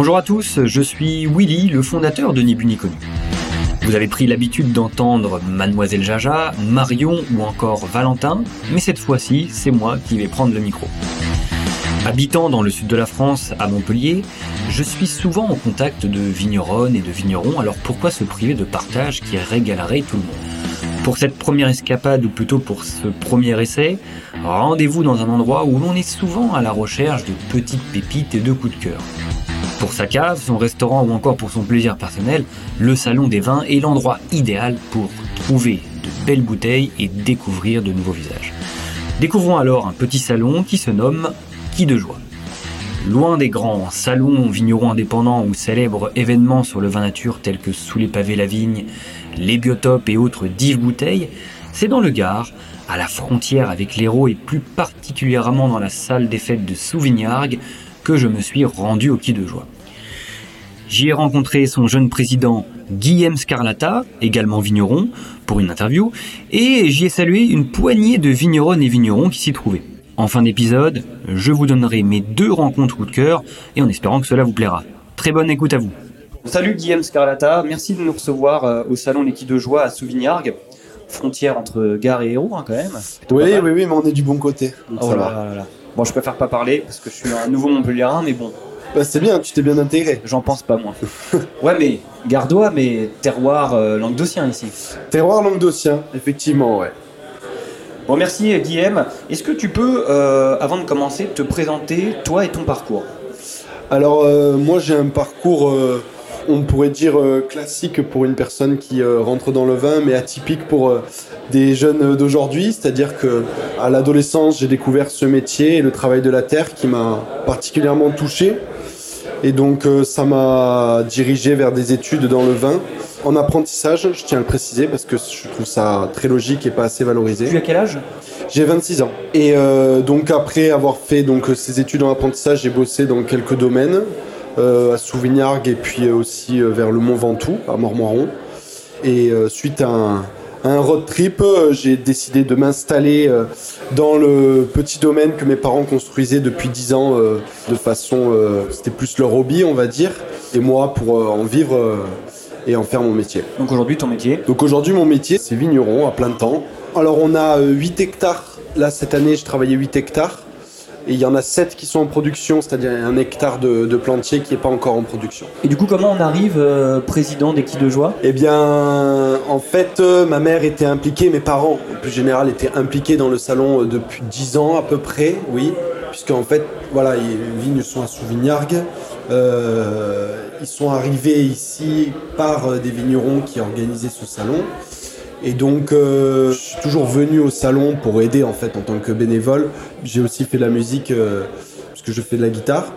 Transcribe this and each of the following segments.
Bonjour à tous, je suis Willy, le fondateur de Ni Bu Ni Connu. Vous avez pris l'habitude d'entendre Mademoiselle Jaja, Marion ou encore Valentin, mais cette fois-ci, c'est moi qui vais prendre le micro. Habitant dans le sud de la France, à Montpellier, je suis souvent en contact de vigneronnes et de vignerons, alors pourquoi se priver de partage qui régalerait tout le monde? Pour cette première escapade, ou plutôt pour ce premier essai, rendez-vous dans un endroit où l'on est souvent à la recherche de petites pépites et de coups de cœur. Pour sa cave, son restaurant ou encore pour son plaisir personnel, le salon des vins est l'endroit idéal pour trouver de belles bouteilles et découvrir de nouveaux visages. Découvrons alors un petit salon qui se nomme Qui de joie. Loin des grands salons vignerons indépendants ou célèbres événements sur le vin nature tels que Sous les pavés la vigne, les biotopes et autres dives bouteilles, c'est dans le Gard, à la frontière avec l'Hérault et plus particulièrement dans la salle des fêtes de Souvignargues, que je me suis rendu au Quai de Joie. J'y ai rencontré son jeune président Guillaume Scarlata, également vigneron, pour une interview, et j'y ai salué une poignée de vigneronnes et vignerons qui s'y trouvaient. En fin d'épisode, je vous donnerai mes deux rencontres coup de cœur, et en espérant que cela vous plaira. Très bonne écoute à vous. Salut Guillaume Scarlata, merci de nous recevoir euh, au salon Les de Joie à Souvignargues, frontière entre Gare et Hérault hein, quand même. Oui, oui, oui, mais on est du bon côté. Oh là là là. Bon, je préfère pas parler parce que je suis un nouveau Montpellierin, mais bon. Bah, c'est bien, tu t'es bien intégré. J'en pense pas moins. ouais, mais gardois, mais terroir euh, languedocien ici. Terroir languedocien, effectivement, ouais. Bon, merci Guillaume. Est-ce que tu peux, euh, avant de commencer, te présenter toi et ton parcours? Alors, euh, moi j'ai un parcours on pourrait dire euh, classique pour une personne qui euh, rentre dans le vin, mais atypique pour euh, des jeunes d'aujourd'hui. C'est-à-dire que à l'adolescence, j'ai découvert ce métier et le travail de la terre qui m'a particulièrement touché. Et donc ça m'a dirigé vers des études dans le vin. En apprentissage, je tiens à le préciser parce que je trouve ça très logique et pas assez valorisé. Tu as quel âge? J'ai 26 ans. Et donc après avoir fait donc ces études en apprentissage, j'ai bossé dans quelques domaines. Euh, à Souvignargues et puis aussi euh, vers le Mont Ventoux, à Mormoron. Et euh, suite à un, road trip, j'ai décidé de m'installer dans le petit domaine que mes parents construisaient depuis 10 ans de façon, c'était plus leur hobby on va dire, et moi pour en vivre et en faire mon métier. Donc aujourd'hui ton métier Donc aujourd'hui mon métier c'est vigneron à plein temps. Alors on a 8 hectares, là cette année je travaillais 8 hectares. Et il y en a 7 qui sont en production, c'est-à-dire un hectare de, plantier qui n'est pas encore en production. Et du coup, comment on arrive euh, président des de Joie? Eh bien, en fait, euh, ma mère était impliquée, mes parents, en plus général, étaient impliqués dans le salon euh, depuis 10 ans à peu près, oui. Puisqu'en fait, voilà, les vignes sont à Souvignargues. ils sont arrivés ici par des vignerons qui organisaient ce salon. Et donc, euh, je suis toujours venu au salon pour aider en fait en tant que bénévole. J'ai aussi fait de la musique euh, puisque je fais de la guitare.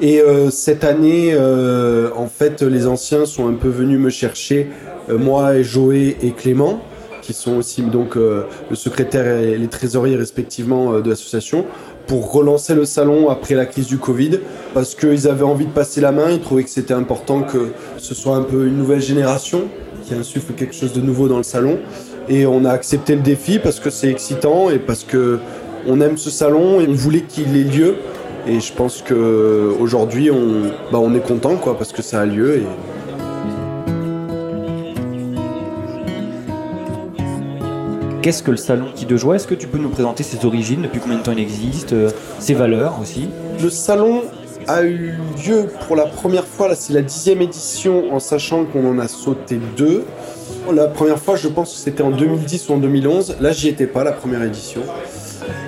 Et euh, cette année, en fait, les anciens sont un peu venus me chercher, moi et Joé et Clément, qui sont aussi donc le secrétaire et les trésoriers respectivement de l'association, pour relancer le salon après la crise du Covid, parce qu'ils avaient envie de passer la main, ils trouvaient que c'était important que ce soit un peu une nouvelle génération qui insuffle quelque chose de nouveau dans le salon. Et on a accepté le défi parce que c'est excitant et parce que on aime ce salon et on voulait qu'il ait lieu. Et je pense qu'aujourd'hui, on, bah on est content quoi, parce que ça a lieu. Et... Qu'est-ce que le salon qui de joie? Est-ce que tu peux nous présenter ses origines, depuis combien de temps il existe, euh, ses valeurs aussi? Le salon a eu lieu pour la première fois, là c'est la dixième édition en sachant qu'on en a sauté deux. La première fois je pense que c'était en 2010 ou en 2011, là j'y étais pas la première édition.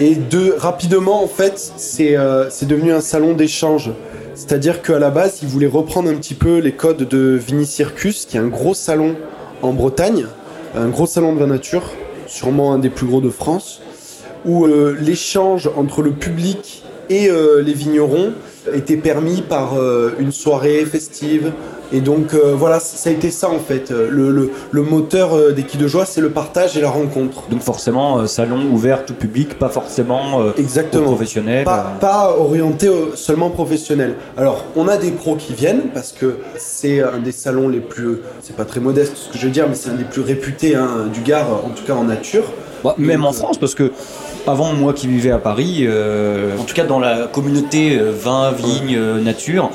Et de, rapidement en fait euh, c'est devenu un salon d'échange. C'est-à-dire qu'à la base ils voulaient reprendre un petit peu les codes de Vinicircus qui est un gros salon en Bretagne, un gros salon de la nature, sûrement un des plus gros de France, où euh, l'échange entre le public et euh, les vignerons était permis par euh, une soirée festive. Et donc euh, voilà, ça a été ça en fait. Le, le, moteur des Quilles de Joie, c'est le partage et la rencontre. Donc forcément, salon ouvert tout public, pas forcément Exactement. professionnel. Pas, pas orienté seulement professionnel. Alors, on a des pros qui viennent parce que c'est un des salons les plus, c'est pas très modeste ce que je veux dire, mais c'est un des plus réputés hein, du Gard, en tout cas en nature. Bah, même en France, parce que avant moi qui vivais à Paris, euh, en tout cas dans la communauté euh, vin, vigne, euh, nature,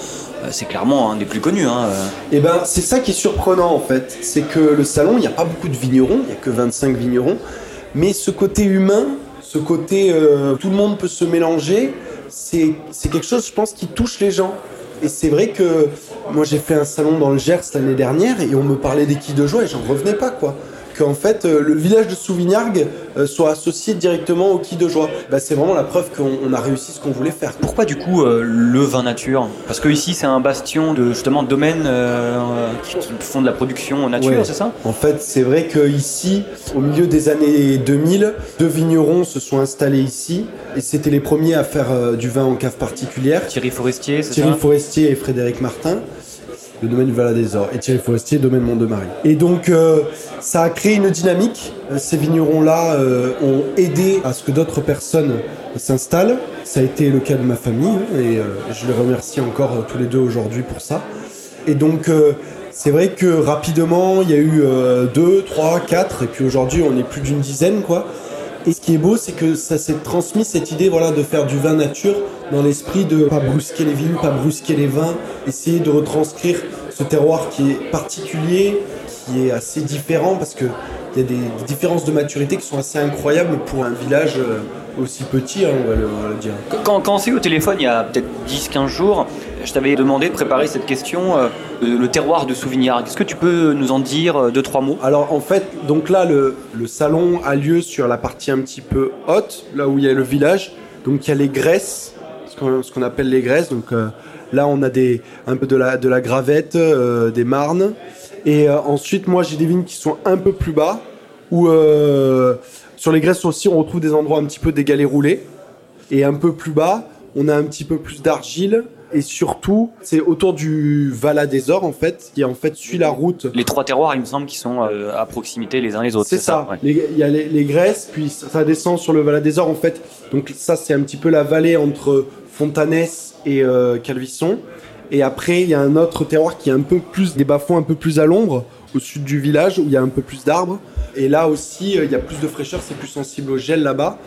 c'est clairement un des plus connus. Hein. Et eh ben, c'est ça qui est surprenant en fait. C'est que le salon, il n'y a pas beaucoup de vignerons, il n'y a que 25 vignerons. Mais ce côté humain, ce côté tout le monde peut se mélanger, c'est quelque chose, je pense, qui touche les gens. Et c'est vrai que moi j'ai fait un salon dans le Gers l'année dernière et on me parlait des quilles de joie et j'en revenais pas quoi qu'en fait euh, le village de Souvignargues euh, soit associé directement au quai de joie. Bah, c'est vraiment la preuve qu'on a réussi ce qu'on voulait faire. Pourquoi du coup euh, le vin nature? Parce que ici c'est un bastion de justement domaines qui, font de la production nature, c'est ça? En fait, c'est vrai que ici, au milieu des années 2000, deux vignerons se sont installés ici et c'était les premiers à faire du vin en cave particulière. Thierry Forestier, c'est ça? Thierry Forestier et Frédéric Martin le domaine du Val des Ors, et Thierry Forestier, domaine Mont-de-Marie. Et donc, euh, ça a créé une dynamique. Euh, ces vignerons-là euh, ont aidé à ce que d'autres personnes s'installent. Ça a été le cas de ma famille, hein, et je les remercie encore tous les deux aujourd'hui pour ça. Et donc, c'est vrai que rapidement, il y a eu deux, trois, quatre, et puis aujourd'hui, on est plus d'une dizaine, quoi. Et ce qui est beau, c'est que ça s'est transmis cette idée, voilà, de faire du vin nature dans l'esprit de pas brusquer les vignes, pas brusquer les vins, essayer de retranscrire ce terroir qui est particulier, qui est assez différent parce que il y a des, différences de maturité qui sont assez incroyables pour un village euh, aussi petit, hein, on, va le, dire. Quand, quand on s'est au téléphone il y a peut-être 10-15 jours, je t'avais demandé de préparer cette question, euh, le terroir de Souvignard. Est-ce que tu peux nous en dire euh, deux, trois mots? Alors en fait, donc là, le, salon a lieu sur la partie un petit peu haute, là où il y a le village. Donc il y a les graisses, ce qu'on appelle les graisses. Donc euh, là, on a un peu de la, gravette, des marnes. Et ensuite, moi, j'ai des vignes qui sont un peu plus bas, où sur les graisses aussi, on retrouve des endroits un petit peu dégalés roulés. Et un peu plus bas, on a un petit peu plus d'argile. Et surtout, c'est autour du Vala des Ors, en fait, qui en fait suit la route. Les trois terroirs, il me semble, qui sont à proximité les uns les autres. C'est ça. Il y a les, les, graisses, puis ça descend sur le Vala des Ors, en fait. Donc ça, c'est un petit peu la vallée entre Fontanès et euh, Calvisson. Et après, il y a un autre terroir qui est un peu plus, des bas-fonds un peu plus à l'ombre, au sud du village, où il y a un peu plus d'arbres. Et là aussi, euh, il y a plus de fraîcheur, c'est plus sensible au gel là-bas.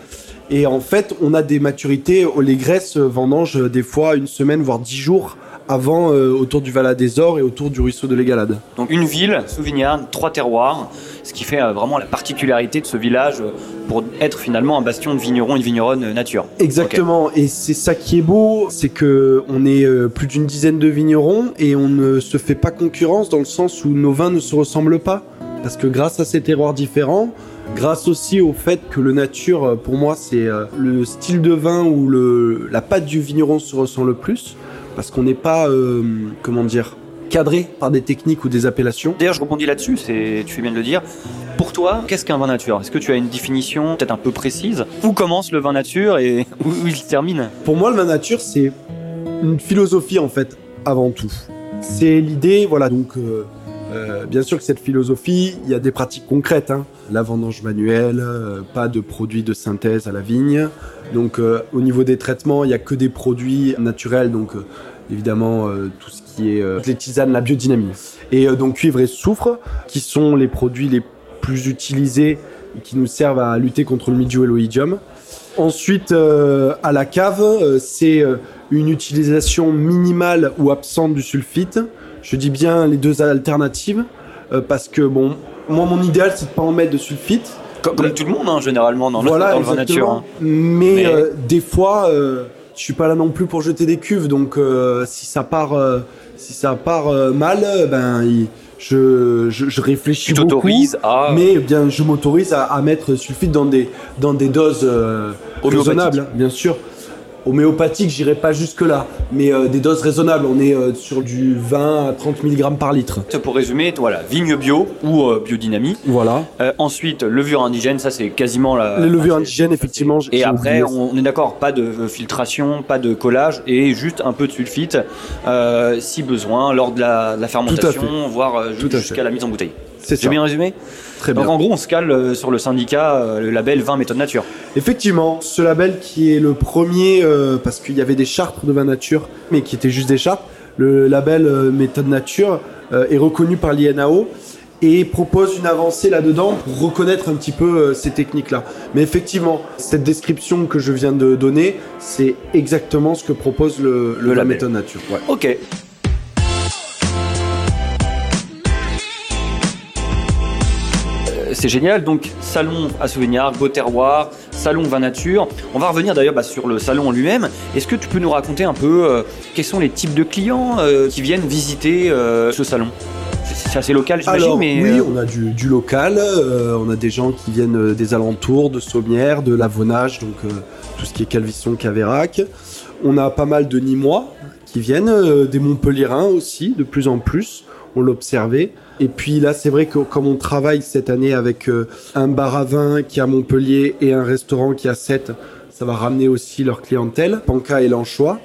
Et en fait, on a des maturités, les graisses vendangent des fois une semaine, voire dix jours avant euh, autour du Val des Ors et autour du ruisseau de l'Égalade. Donc une ville, Souvignard, trois terroirs, ce qui fait euh, vraiment la particularité de ce village euh, pour être finalement un bastion de vignerons et de vigneronnes nature. Exactement, et c'est ça qui est beau, c'est que on est plus d'une dizaine de vignerons et on ne se fait pas concurrence dans le sens où nos vins ne se ressemblent pas. Parce que grâce à ces terroirs différents, grâce aussi au fait que le nature, pour moi, c'est le style de vin où le, la pâte du vigneron se ressent le plus parce qu'on n'est pas, euh, comment dire, cadré par des techniques ou des appellations. D'ailleurs, je rebondis là-dessus, c'est, tu fais bien de le dire. Pour toi, qu'est-ce qu'un vin nature? Est-ce que tu as une définition peut-être un peu précise? Où commence le vin nature et où il se termine? Pour moi, le vin nature, c'est une philosophie en fait, avant tout. C'est l'idée, voilà, donc euh, euh, bien sûr que cette philosophie, il y a des pratiques concrètes. Hein. La vendange manuelle, euh, pas de produits de synthèse à la vigne. Donc euh, au niveau des traitements, il n'y a que des produits naturels. Donc évidemment tout ce qui est les tisanes, la biodynamie. Et donc cuivre et soufre, qui sont les produits les plus utilisés et qui nous servent à lutter contre le mildiou et l'oïdium. Ensuite, à la cave, c'est une utilisation minimale ou absente du sulfite. Je dis bien les deux alternatives euh, parce que bon, moi mon idéal c'est de pas en mettre de sulfite. Comme, tout le monde hein, généralement dans, voilà, le, nature. Hein. Mais, euh, des fois, euh, je suis pas là non plus pour jeter des cuves, donc si ça part, si ça part mal, ben je, je, réfléchis tu beaucoup, à... mais bien je m'autorise à, à, mettre sulfite dans des dans des doses raisonnables, bien sûr homéopathique, j'irai pas jusque-là, mais euh, des doses raisonnables. On est euh, sur du 20 à 30 mg par litre. Pour résumer, voilà, vigne bio ou euh, biodynamie. Voilà. ensuite, levure indigène, ça c'est quasiment la. Les levures indigènes, effectivement. Et après, on est d'accord, pas de filtration, pas de collage et juste un peu de sulfite si besoin lors de la, fermentation, voire jusqu'à la mise en bouteille. C'est bien résumé donc en gros, on se cale euh, sur le syndicat, euh, le label 20 méthodes nature. Effectivement, ce label qui est le premier, euh, parce qu'il y avait des chartes de vin nature, mais qui étaient juste des chartes, le label méthode nature est reconnu par l'INAO et propose une avancée là-dedans pour reconnaître un petit peu ces techniques-là. Mais effectivement, cette description que je viens de donner, c'est exactement ce que propose le, la méthode nature. Ok. C'est génial. Donc, salon à souvenirs, beau terroir, salon vin nature. On va revenir d'ailleurs bah, sur le salon en lui-même. Est-ce que tu peux nous raconter un peu euh, quels sont les types de clients euh, qui viennent visiter euh, ce salon? C'est assez local, j'imagine, mais... Oui, on a du, local, on a des gens qui viennent des alentours, de Sommières, de Lavonnage, donc tout ce qui est Calvisson, Cavérac. On a pas mal de Nîmois qui viennent, des Montpellierins aussi, de plus en plus, on l'observait. Et puis là, c'est vrai que comme on travaille cette année avec euh, un bar à vin qui est à Montpellier et un restaurant qui a 7, ça va ramener aussi leur clientèle, Panca et l'Anchois.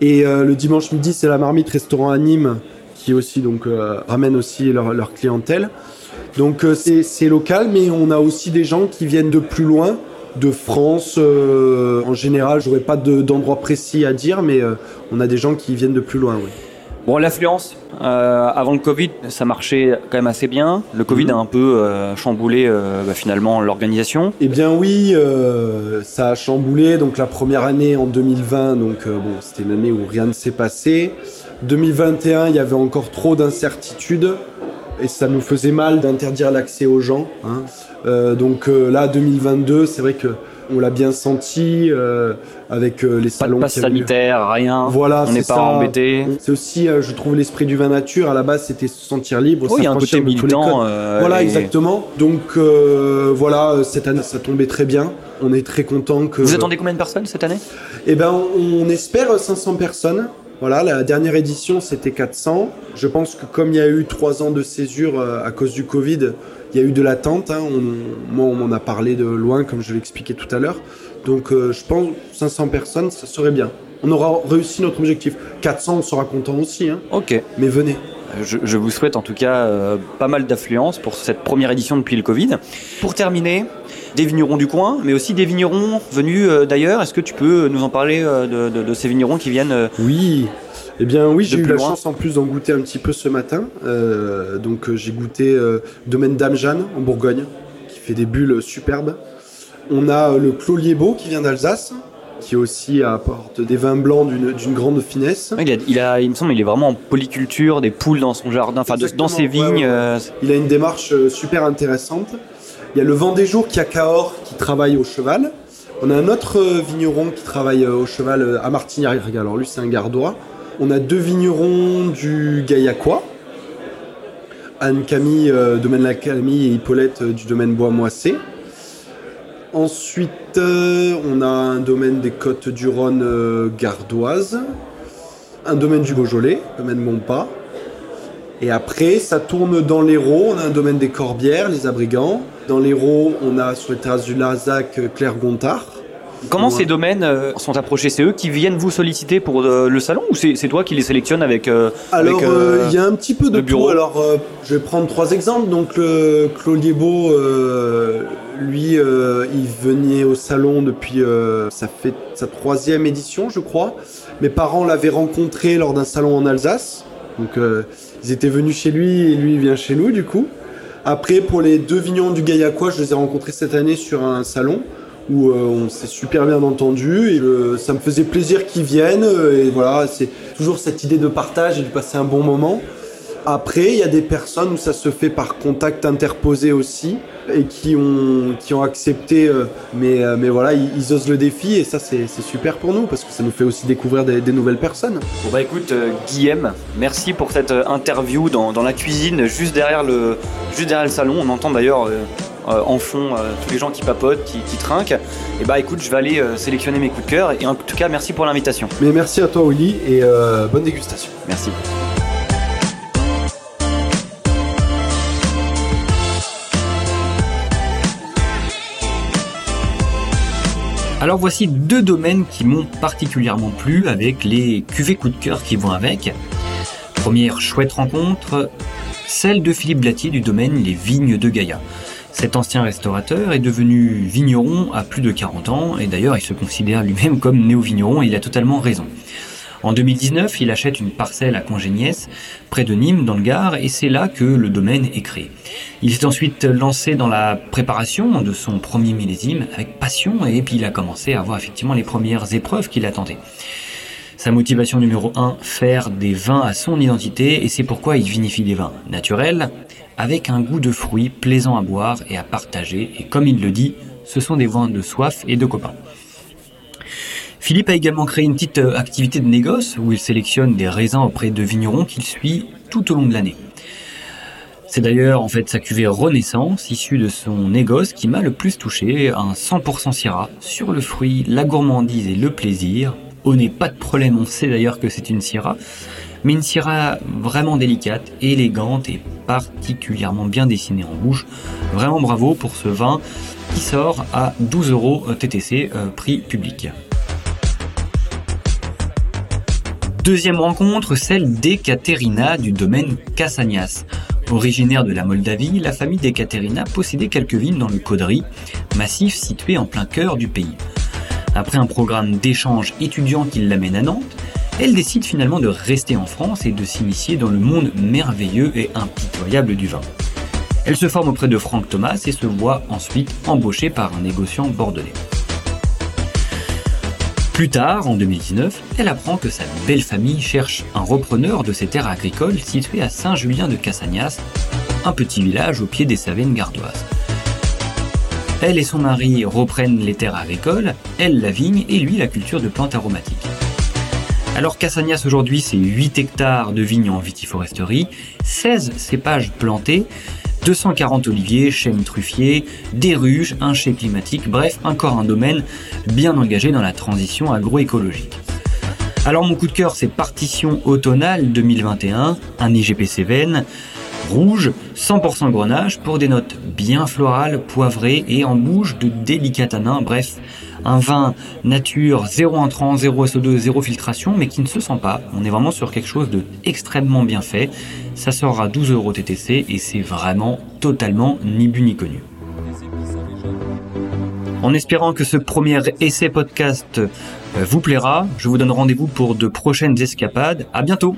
Et euh, le dimanche midi, c'est la marmite restaurant à Nîmes qui aussi donc euh, ramène aussi leur, leur clientèle. Donc c'est local, mais on a aussi des gens qui viennent de plus loin, de France. en général, j'aurais pas d'endroit précis à dire, mais on a des gens qui viennent de plus loin. Oui. Bon, l'affluence, euh, avant le Covid, ça marchait quand même assez bien. Le Covid a un peu euh, chamboulé euh, bah, finalement l'organisation. Eh bien oui, ça a chamboulé. Donc la première année en 2020, donc bon, c'était une année où rien ne s'est passé. 2021, il y avait encore trop d'incertitudes et ça nous faisait mal d'interdire l'accès aux gens. Hein. donc là, 2022, c'est vrai que on l'a bien senti euh, avec euh, les salons. Pas de passe sanitaire, rien. Voilà, on n'est pas embêté. C'est aussi, euh, je trouve, l'esprit du vin nature. À la base, c'était se sentir libre. Oui, il y a un côté militant. voilà, exactement. Donc voilà, cette année, ça tombait très bien. On est très content que. Vous attendez combien de personnes cette année? Eh ben, on espère 500 personnes. Voilà, la dernière édition, c'était 400. Je pense que comme il y a eu trois ans de césure à cause du Covid, il y a eu de l'attente. Hein. moi, on m'en a parlé de loin, comme je l'expliquais tout à l'heure. Donc, euh, je pense 500 personnes, ça serait bien. On aura réussi notre objectif. 400, on sera content aussi. Hein. Ok. Mais venez. Je, vous souhaite en tout cas euh, pas mal d'affluence pour cette première édition depuis le Covid. Pour terminer, des vignerons du coin, mais aussi des vignerons venus euh, d'ailleurs. Est-ce que tu peux nous en parler de, de, ces vignerons qui viennent Oui, eh bien oui, j'ai eu la chance en plus d'en goûter un petit peu ce matin. Euh, donc euh, j'ai goûté euh, domaine Dame Jeanne en Bourgogne, qui fait des bulles superbes. On a le Clos Liébeau qui vient d'Alsace, qui aussi apporte des vins blancs d'une grande finesse. il, a, il, me semble, il est vraiment en polyculture, des poules dans son jardin, enfin dans ses vignes. Il a une démarche super intéressante. Il y a le vent des jours qui a Cahors qui travaille au cheval. On a un autre vigneron qui travaille au cheval à Martignac. Alors lui, c'est un gardois. On a deux vignerons du Gaillacois. Anne-Camille, euh, domaine La Camille et Hippolyte euh, du domaine Bois-Moissé. Ensuite, euh, on a un domaine des Côtes du Rhône gardoise. Un domaine du Beaujolais, domaine Montpas. Et après, ça tourne dans l'Hérault. On a un domaine des Corbières, les Abrigants. Dans l'Hérault, on a sur les terrasses du Larzac, Claire-Gontard. Comment ces domaines euh, sont approchés? C'est eux qui viennent vous solliciter pour euh, le salon ou c'est toi qui les sélectionnes avec euh, Alors, il y a un petit peu de bureau? Alors, je vais prendre trois exemples. Donc, le Claude Beau, lui, il venait au salon depuis, ça fait sa troisième édition, je crois. Mes parents l'avaient rencontré lors d'un salon en Alsace. Donc, ils étaient venus chez lui et lui, il vient chez nous, du coup. Après, pour les deux vignons du Gaillacois, je les ai rencontrés cette année sur un salon où euh, on s'est super bien entendu et ça me faisait plaisir qu'ils viennent euh, et voilà c'est toujours cette idée de partage et de passer un bon moment. Après, il y a des personnes où ça se fait par contact interposé aussi et qui ont, qui ont accepté, euh, mais, mais voilà, ils, osent le défi et ça c'est super pour nous parce que ça nous fait aussi découvrir des, nouvelles personnes. Bon bah écoute, Guillaume, merci pour cette interview dans, dans, la cuisine juste derrière le, juste derrière le salon. On entend d'ailleurs euh, en fond euh, tous les gens qui papotent, qui, trinquent. Et bah écoute, je vais aller euh, sélectionner mes coups de cœur. Et en tout cas, merci pour l'invitation. Mais merci à toi, Willy, et bonne dégustation. Merci. Alors voici deux domaines qui m'ont particulièrement plu avec les cuvées coup de cœur qui vont avec. Première chouette rencontre, celle de Philippe Blatier du domaine Les Vignes de Gaïa. Cet ancien restaurateur est devenu vigneron à plus de 40 ans, et d'ailleurs il se considère lui-même comme néo-vigneron, et il a totalement raison. En 2019, il achète une parcelle à Congéniès, près de Nîmes, dans le Gard, et c'est là que le domaine est créé. Il s'est ensuite lancé dans la préparation de son premier millésime avec passion, et puis il a commencé à voir effectivement les premières épreuves qu'il attendait. Sa motivation numéro 1, faire des vins à son identité, et c'est pourquoi il vinifie des vins naturels, avec un goût de fruits plaisant à boire et à partager, et comme il le dit, ce sont des vins de soif et de copains. Philippe a également créé une petite euh, activité de négoce où il sélectionne des raisins auprès de vignerons qu'il suit tout au long de l'année. C'est d'ailleurs en fait sa cuvée Renaissance, issue de son négoce, qui m'a le plus touché, un 100% Syrah, sur le fruit, la gourmandise et le plaisir. Au nez, pas de problème, on sait d'ailleurs que c'est une Syrah, mais une Syrah vraiment délicate, élégante et particulièrement bien dessinée en bouche. Vraiment bravo pour ce vin qui sort à 12 euros TTC, euh, prix public. Deuxième rencontre, celle d'Ekaterina du domaine Cassagnas. Originaire de la Moldavie, la famille d'Ekaterina possédait quelques villes dans le Caudry, massif situé en plein cœur du pays. Après un programme d'échange étudiant qui l'amène à Nantes, elle décide finalement de rester en France et de s'initier dans le monde merveilleux et impitoyable du vin. Elle se forme auprès de Franck Thomas et se voit ensuite embauchée par un négociant bordelais. Plus tard, en 2019, elle apprend que sa belle famille cherche un repreneur de ses terres agricoles situées à Saint-Julien de Cassagnas, un petit village au pied des Savènes gardoises. Elle et son mari reprennent les terres agricoles, elle la vigne et lui la culture de plantes aromatiques. Alors Cassagnas aujourd'hui c'est 8 hectares de vignes en vitiforesterie, 16 cépages plantés, 240 oliviers, chênes truffiers, des ruches, un chai climatique, bref, encore un domaine bien engagé dans la transition agroécologique. Alors mon coup de cœur, c'est Partition automnale 2021, un IGP Cévennes, rouge, 100% grenage, pour des notes bien florales, poivrées et en bouche de délicat tanin, bref, un vin nature, zéro entrant, zéro SO2, zéro filtration, mais qui ne se sent pas. On est vraiment sur quelque chose de bien fait. Ça sort à 12 euros TTC et c'est vraiment totalement ni bu ni connu. En espérant que ce premier essai podcast euh, vous plaira, je vous donne rendez-vous pour de prochaines escapades. À bientôt!